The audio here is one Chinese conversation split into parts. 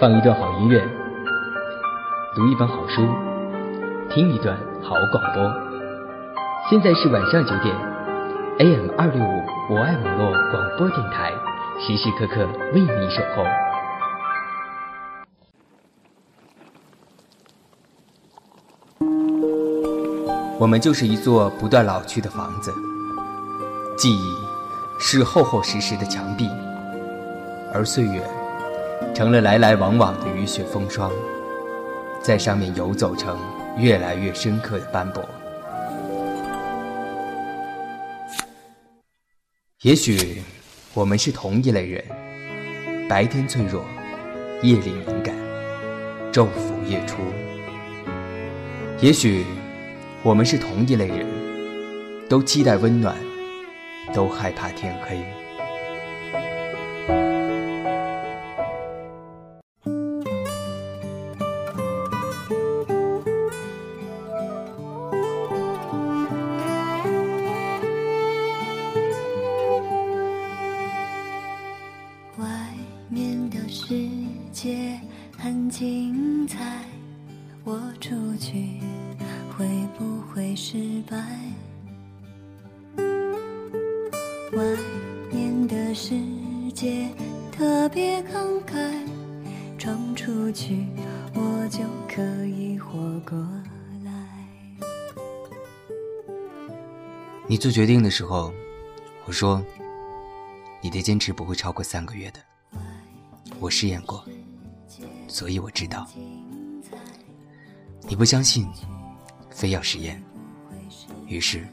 放一段好音乐，读一本好书，听一段好广播。现在是晚上九点，AM 二六五我爱网络广播电台，时时刻刻为你守候。我们就是一座不断老去的房子，记忆是厚厚实实的墙壁，而岁月成了来来往往的雨雪风霜，在上面游走成越来越深刻的斑驳。也许我们是同一类人，白天脆弱，夜里敏感，昼伏夜出。也许。我们是同一类人，都期待温暖，都害怕天黑。你做决定的时候，我说你的坚持不会超过三个月的。我试验过，所以我知道。你不相信。非要实验，于是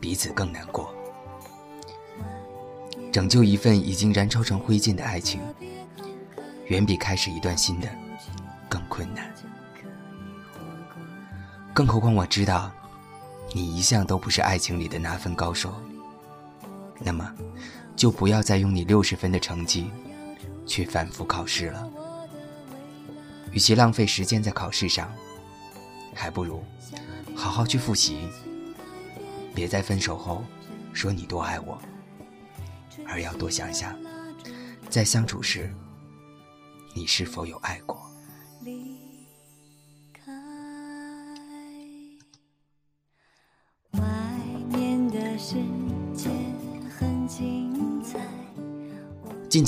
彼此更难过。拯救一份已经燃烧成灰烬的爱情，远比开始一段新的更困难。更何况我知道，你一向都不是爱情里的那份高手。那么，就不要再用你六十分的成绩去反复考试了。与其浪费时间在考试上。还不如好好去复习，别在分手后说你多爱我，而要多想想，在相处时你是否有爱过。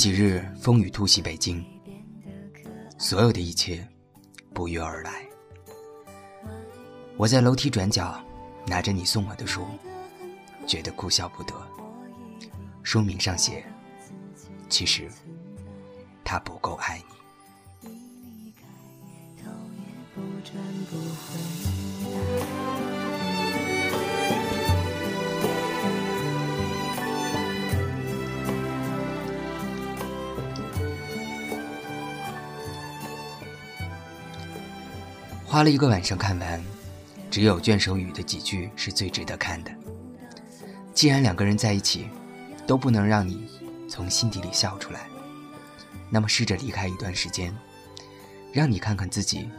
几日风雨突袭北京，所有的一切不约而来。我在楼梯转角拿着你送我的书，觉得哭笑不得。书名上写：“其实他不够爱你。”花了一个晚上看完。只有卷首语的几句是最值得看的。既然两个人在一起，都不能让你从心底里笑出来，那么试着离开一段时间，让你看看自己，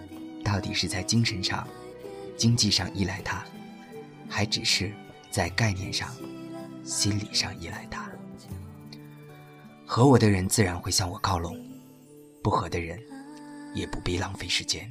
到底是在精神上、经济上依赖他，还只是在概念上、心理上依赖他。合我的人自然会向我靠拢，不合的人也不必浪费时间。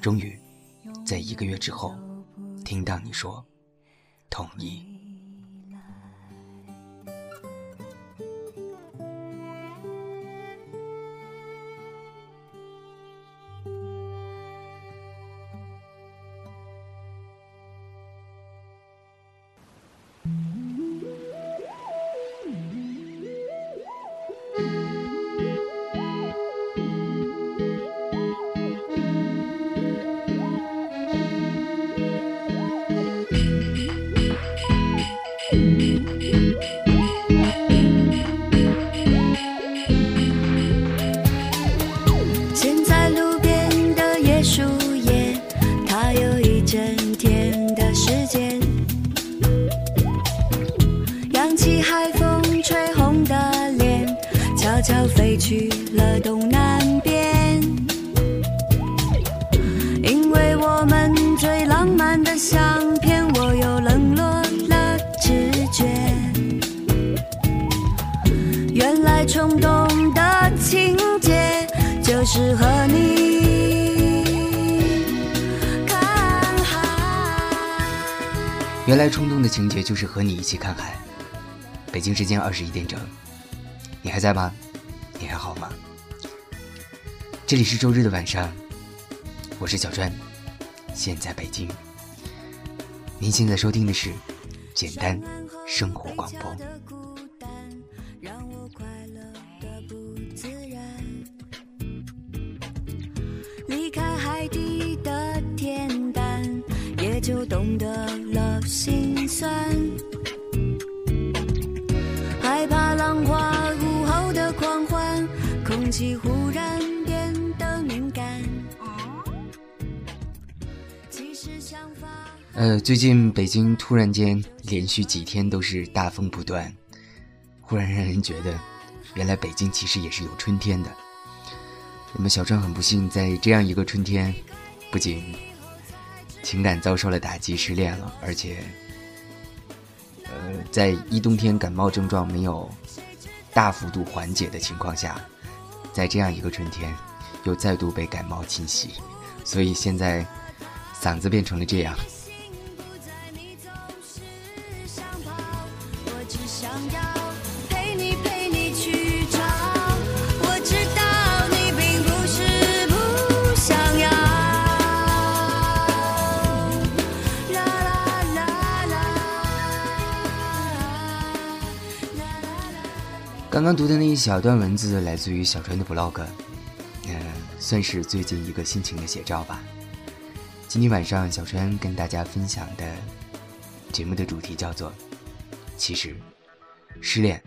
终于，在一个月之后，听到你说同意。情节就是和你一起看海。北京时间二十一点整，你还在吗？你还好吗？这里是周日的晚上，我是小川，现在北京。您现在收听的是简单生活广播。最近北京突然间连续几天都是大风不断，忽然让人觉得，原来北京其实也是有春天的。那么小川很不幸，在这样一个春天，不仅情感遭受了打击，失恋了，而且，呃，在一冬天感冒症状没有大幅度缓解的情况下，在这样一个春天，又再度被感冒侵袭，所以现在嗓子变成了这样。刚读的那一小段文字来自于小川的 vlog，嗯、算是最近一个心情的写照吧。今天晚上小川跟大家分享的节目的主题叫做“其实失恋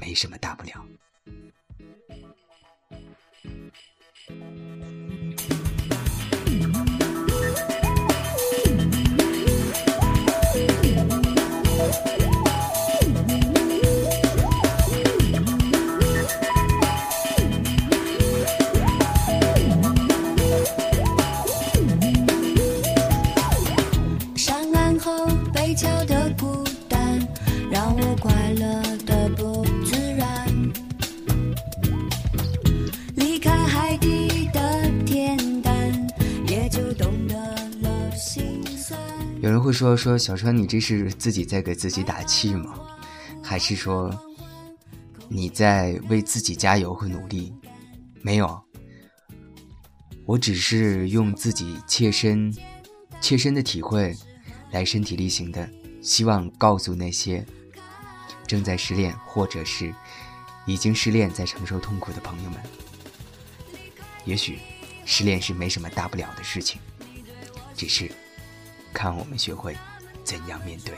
没什么大不了”。说说小川，你这是自己在给自己打气吗？还是说你在为自己加油和努力？没有，我只是用自己切身、切身的体会来身体力行的，希望告诉那些正在失恋或者是已经失恋在承受痛苦的朋友们，也许失恋是没什么大不了的事情，只是。看我们学会怎样面对。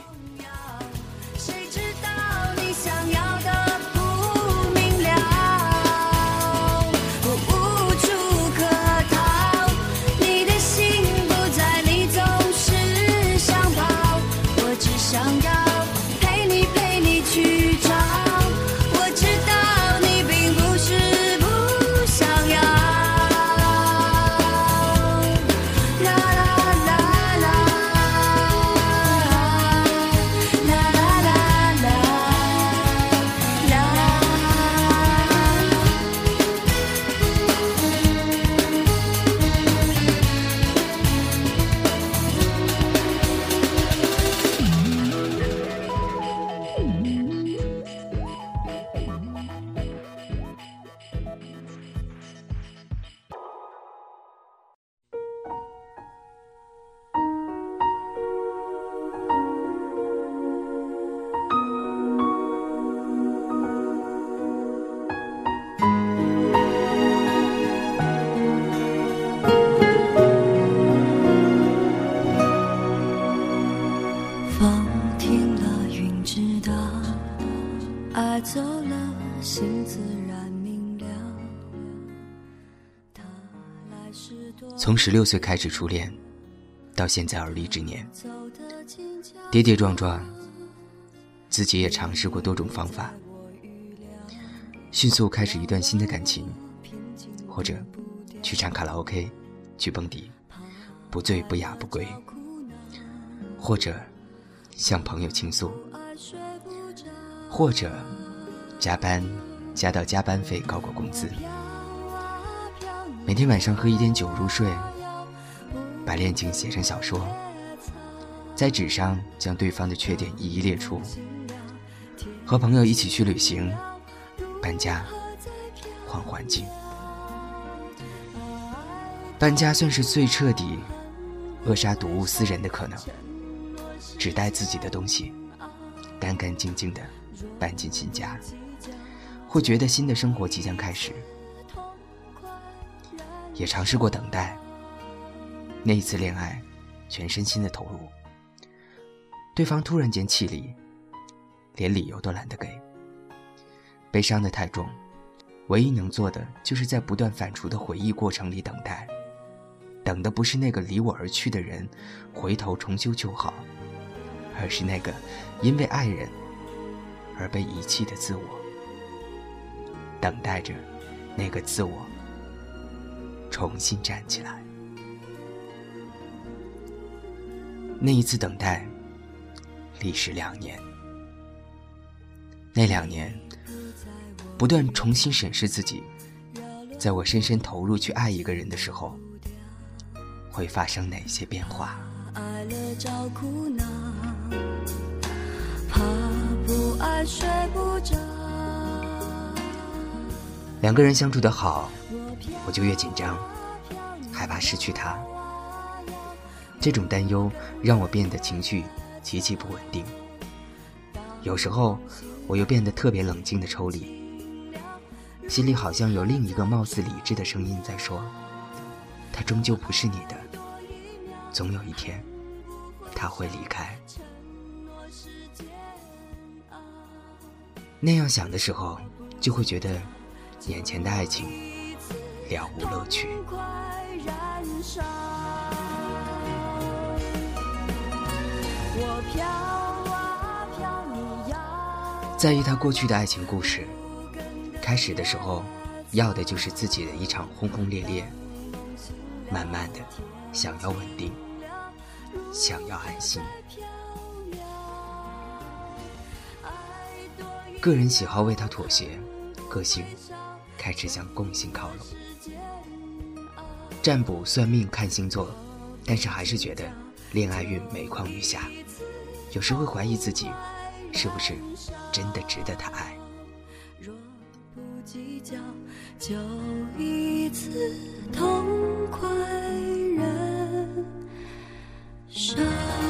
爱走了，心自然明了。从十六岁开始初恋，到现在而立之年，跌跌撞撞，自己也尝试过多种方法，迅速开始一段新的感情，或者去唱卡拉 OK，去蹦迪，不醉不雅不归，或者向朋友倾诉，或者加班加到加班费高过工资，每天晚上喝一点酒入睡，把恋情写成小说，在纸上将对方的缺点一一列出。和朋友一起去旅行、搬家、换环境。搬家算是最彻底扼杀睹物思人的可能。只带自己的东西，干干净净的搬进新家，会觉得新的生活即将开始。也尝试过等待。那一次恋爱，全身心的投入，对方突然间气离。连理由都懒得给，悲伤的太重，唯一能做的就是在不断反刍的回忆过程里等待，等的不是那个离我而去的人回头重修旧好，而是那个因为爱人而被遗弃的自我，等待着那个自我重新站起来。那一次等待，历时两年。那两年，不断重新审视自己，在我深深投入去爱一个人的时候，会发生哪些变化？两个人相处的好，我就越紧张，害怕失去他。这种担忧让我变得情绪极其不稳定，有时候。我又变得特别冷静的抽离，心里好像有另一个貌似理智的声音在说：“他终究不是你的，总有一天他会离开。”那样想的时候，就会觉得眼前的爱情了无乐趣。在意他过去的爱情故事，开始的时候，要的就是自己的一场轰轰烈烈。慢慢的，想要稳定，想要安心。个人喜好为他妥协，个性开始向共性靠拢。占卜算命看星座，但是还是觉得恋爱运每况愈下，有时会怀疑自己。是不是真的值得他爱？若不计较，就一次痛快人生。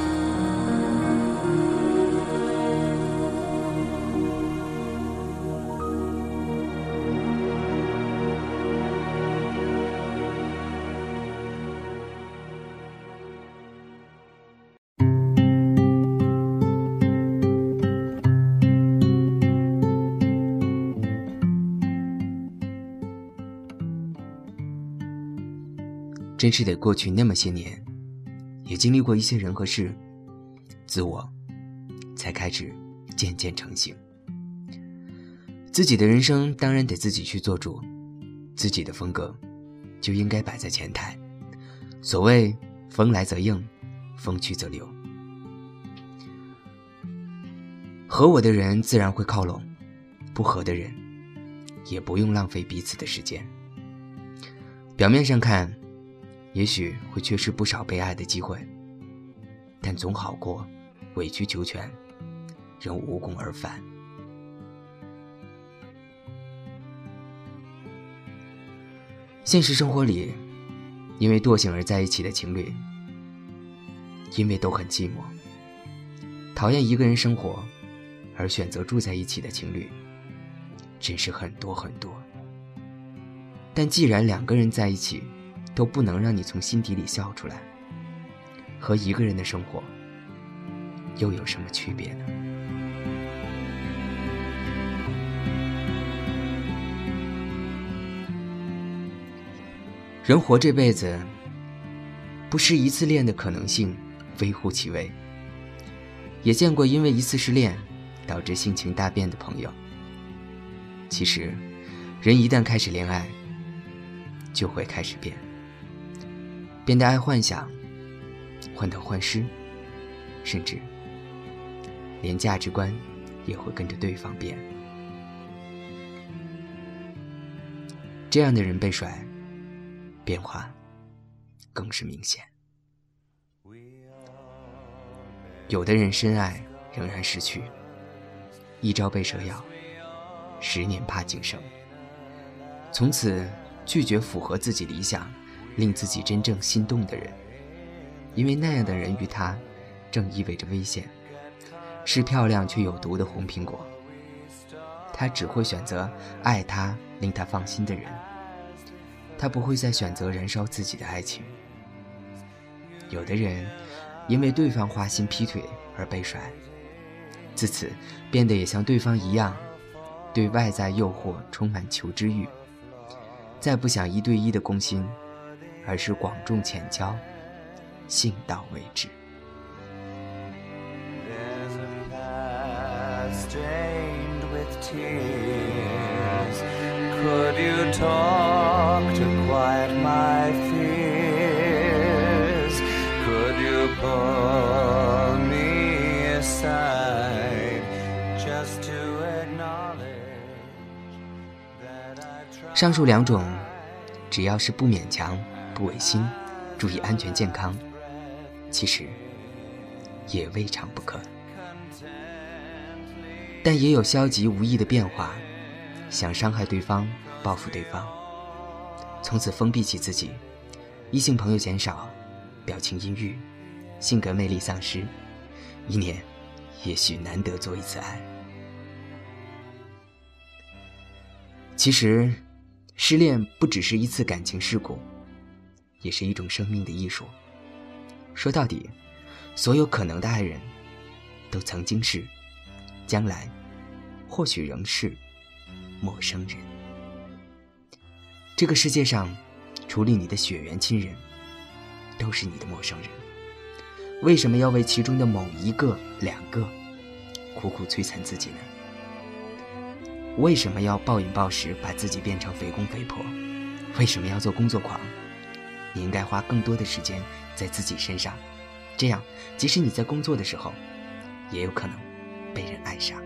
真是得过去那么些年，也经历过一些人和事，自我才开始渐渐成型。自己的人生当然得自己去做主，自己的风格就应该摆在前台。所谓风来则应，风去则留。合我的人自然会靠拢，不合的人也不用浪费彼此的时间。表面上看。也许会缺失不少被爱的机会，但总好过委曲求全，仍无功而返。现实生活里，因为惰性而在一起的情侣，因为都很寂寞，讨厌一个人生活，而选择住在一起的情侣，真是很多很多。但既然两个人在一起，都不能让你从心底里笑出来，和一个人的生活又有什么区别呢？人活这辈子，不失一次恋的可能性微乎其微，也见过因为一次失恋导致性情大变的朋友。其实，人一旦开始恋爱，就会开始变，变得爱幻想，患得患失，甚至连价值观也会跟着对方变。这样的人被甩，变化更是明显。有的人深爱，仍然失去。一朝被蛇咬，十年怕井绳。从此拒绝符合自己理想、令自己真正心动的人，因为那样的人与他，正意味着危险，是漂亮却有毒的红苹果。他只会选择爱他、令他放心的人，他不会再选择燃烧自己的爱情。有的人。因为对方花心劈腿而被甩，自此变得也像对方一样，对外在诱惑充满求知欲，再不想一对一的攻心，而是广种浅交，信到为止。上述两种，只要是不勉强、不违心、注意安全健康，其实也未尝不可。但也有消极无意的变化，想伤害对方、报复对方，从此封闭起自己，异性朋友减少，表情阴郁，性格魅力丧失，一年也许难得做一次爱。其实。失恋不只是一次感情事故，也是一种生命的艺术。说到底，所有可能的爱人，都曾经是，将来，或许仍是陌生人。这个世界上，除了你的血缘亲人，都是你的陌生人。为什么要为其中的某一个、两个，苦苦摧残自己呢？为什么要暴饮暴食，把自己变成肥公肥婆？为什么要做工作狂？你应该花更多的时间在自己身上，这样，即使你在工作的时候，也有可能被人爱上。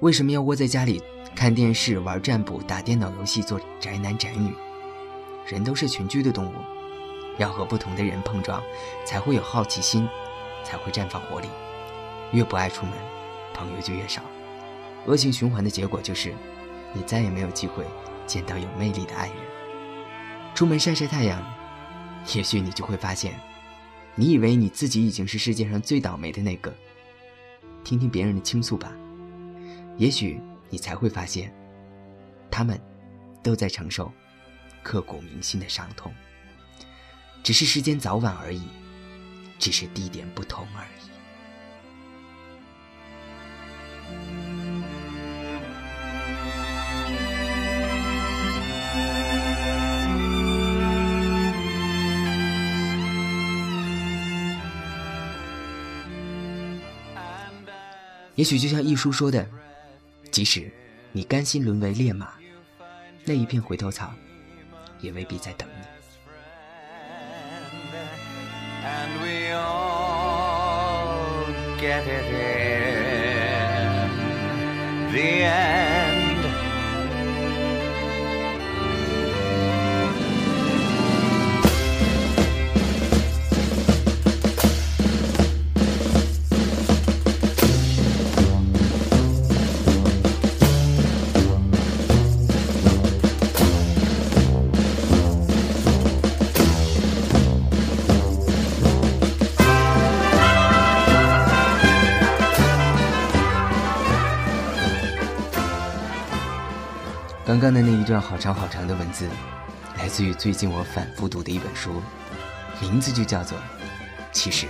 为什么要窝在家里看电视、玩占卜、打电脑游戏、做宅男宅女？人都是群居的动物，要和不同的人碰撞，才会有好奇心，才会绽放活力。越不爱出门，朋友就越少，恶性循环的结果就是，你再也没有机会见到有魅力的爱人。出门晒晒太阳，也许你就会发现，你以为你自己已经是世界上最倒霉的那个。听听别人的倾诉吧。也许你才会发现，他们都在承受刻骨铭心的伤痛，只是时间早晚而已，只是地点不同而已。也许就像一书说的。即使你甘心沦为烈马，那一片回头草也未必在等你。刚刚的那一段好长好长的文字，来自于最近我反复读的一本书，名字就叫做《其实》。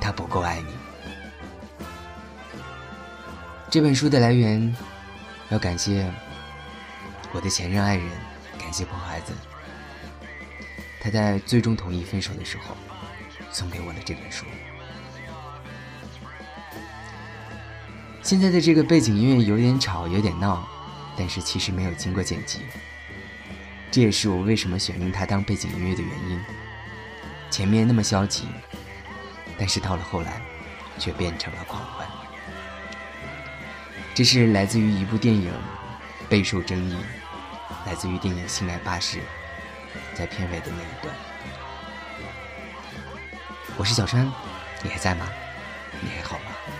他不够爱你。这本书的来源，要感谢我的前任爱人，感谢破孩子。他在最终同意分手的时候，送给我的这本书。现在的这个背景音乐有点吵，有点闹，但是其实没有经过剪辑。这也是我为什么选用它当背景音乐的原因。前面那么消极，但是到了后来，却变成了狂欢。这是来自于一部电影，备受争议，来自于电影《新来巴士》在片尾的那一段。我是小川，你还在吗？你还好吗？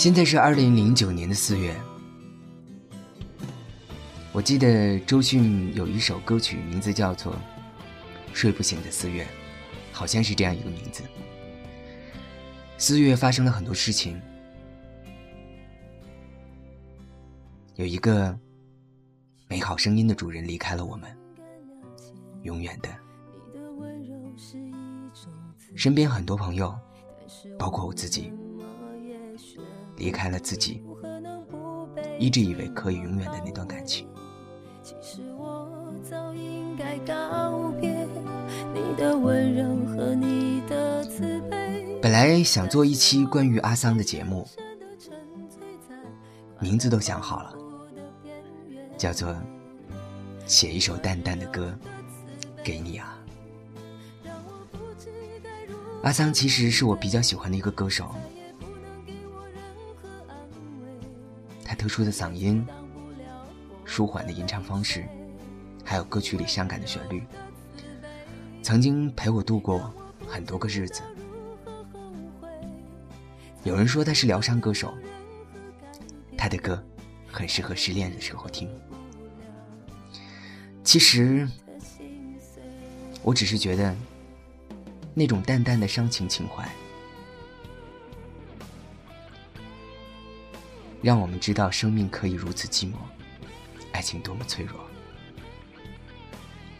现在是二零零九年的四月，我记得周迅有一首歌曲，名字叫做《睡不醒的四月》，好像是这样一个名字。四月发生了很多事情，有一个美好声音的主人离开了我们，永远的。身边很多朋友，包括我自己。离开了自己一直以为可以永远的那段感情。本来想做一期关于阿桑的节目，名字都想好了，叫做《写一首淡淡的歌给你啊》。阿桑其实是我比较喜欢的一个歌手。特殊的嗓音、舒缓的吟唱方式，还有歌曲里伤感的旋律，曾经陪我度过很多个日子。有人说他是疗伤歌手，他的歌很适合失恋的时候听。其实，我只是觉得那种淡淡的伤情情怀。让我们知道生命可以如此寂寞，爱情多么脆弱。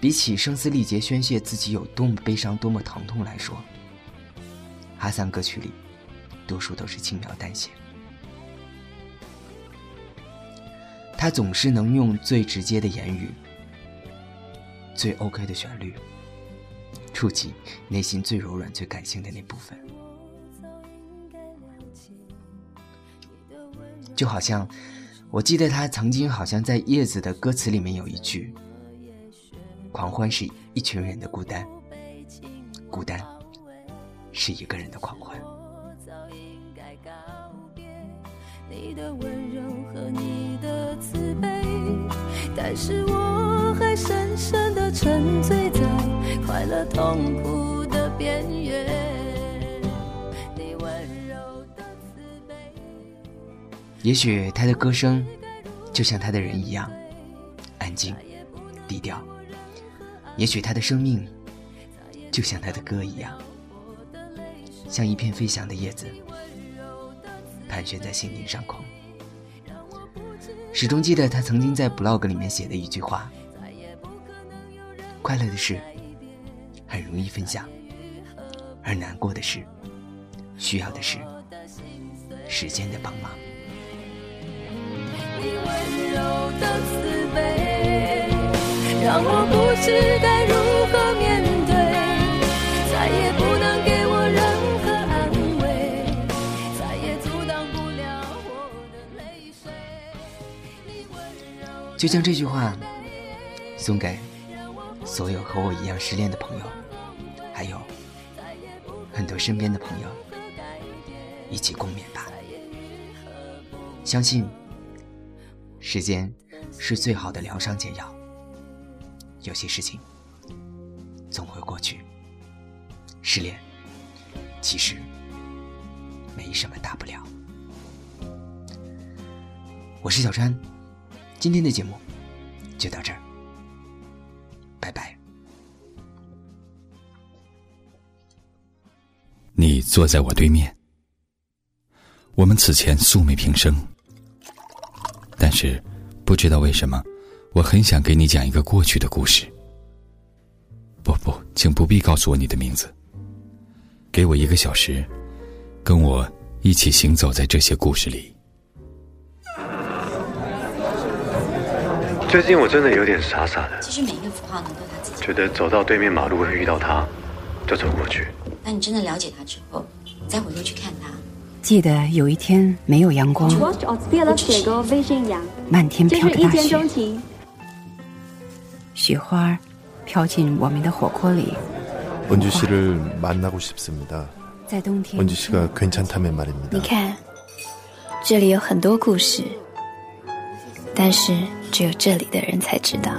比起声嘶力竭宣泄自己有多么悲伤、多么疼痛来说，哈桑歌曲里多数都是轻描淡写。他总是能用最直接的言语、最 OK 的旋律，触及内心最柔软、最感性的那部分。就好像，我记得他曾经好像在《叶子》的歌词里面有一句：“狂欢是一群人的孤单，孤单是一个人的狂欢。”但是我还深深的沉醉在快乐痛苦的边缘。也许他的歌声，就像他的人一样，安静、低调。也许他的生命，就像他的歌一样，像一片飞翔的叶子，盘旋在心灵上空。始终记得他曾经在 blog 里面写的一句话：“快乐的事，很容易分享；而难过的事，需要的是时间的帮忙。”你温柔的慈悲，让我不知该如何面对，再也不能给我任何安慰，再也阻挡不了我的泪水。就将这句话送给所有和我一样失恋的朋友，还有很多身边的朋友，一起共勉吧。相信。时间是最好的疗伤解药。有些事情总会过去。失恋其实没什么大不了。我是小川，今天的节目就到这儿，拜拜。你坐在我对面，我们此前素昧平生，但是不知道为什么，我很想给你讲一个过去的故事。不不，请不必告诉我你的名字。给我一个小时，跟我一起行走在这些故事里。最近我真的有点傻傻的，其实每一个符号能够他自己。觉得走到对面马路会遇到他，就走过去。那你真的了解他之后，再回头去看他，记得有一天没有阳光， Watch od zbiera jego wyżynia. 漫天这是一飘的大雪，见钟情。雪花飘进我们的火锅里。 원주 씨를 만나고 싶습니다. 在冬天， 원주 씨가 괜찮다면 말입니다. 你看，这里有很多故事，但是只有这里的人才知道。